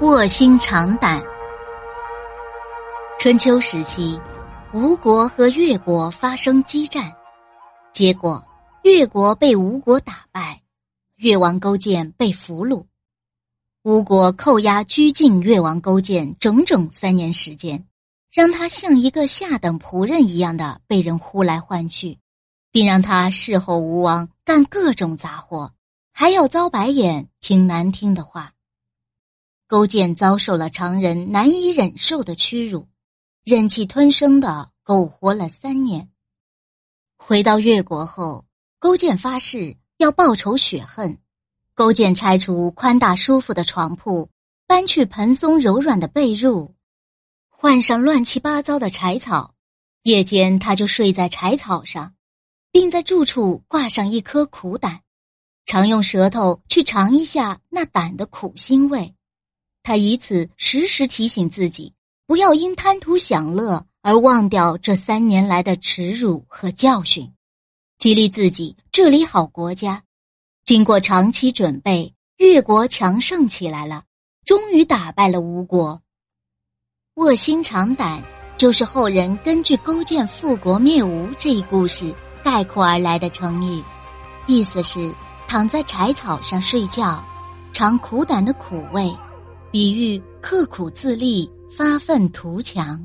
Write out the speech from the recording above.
卧薪尝胆。春秋时期，吴国和越国发生激战，结果越国被吴国打败，越王勾践被俘虏。吴国扣押拘禁越王勾践整整三年时间，让他像一个下等仆人一样的被人呼来唤去，并让他侍候吴王干各种杂活，还要遭白眼、听难听的话。勾践遭受了常人难以忍受的屈辱，忍气吞声的苟活了三年。回到越国后，勾践发誓要报仇雪恨。勾践拆除宽大舒服的床铺，搬去蓬松柔软的被褥，换上乱七八糟的柴草。夜间他就睡在柴草上，并在住处挂上一颗苦胆，常用舌头去尝一下那胆的苦腥味。他以此时时提醒自己，不要因贪图享乐而忘掉这三年来的耻辱和教训，激励自己治理好国家。经过长期准备，越国强盛起来了，终于打败了吴国。卧薪尝胆就是后人根据勾践复国灭吴这一故事概括而来的成语，意思是躺在柴草上睡觉，尝苦胆的苦味。比喻刻苦自立、发愤图强。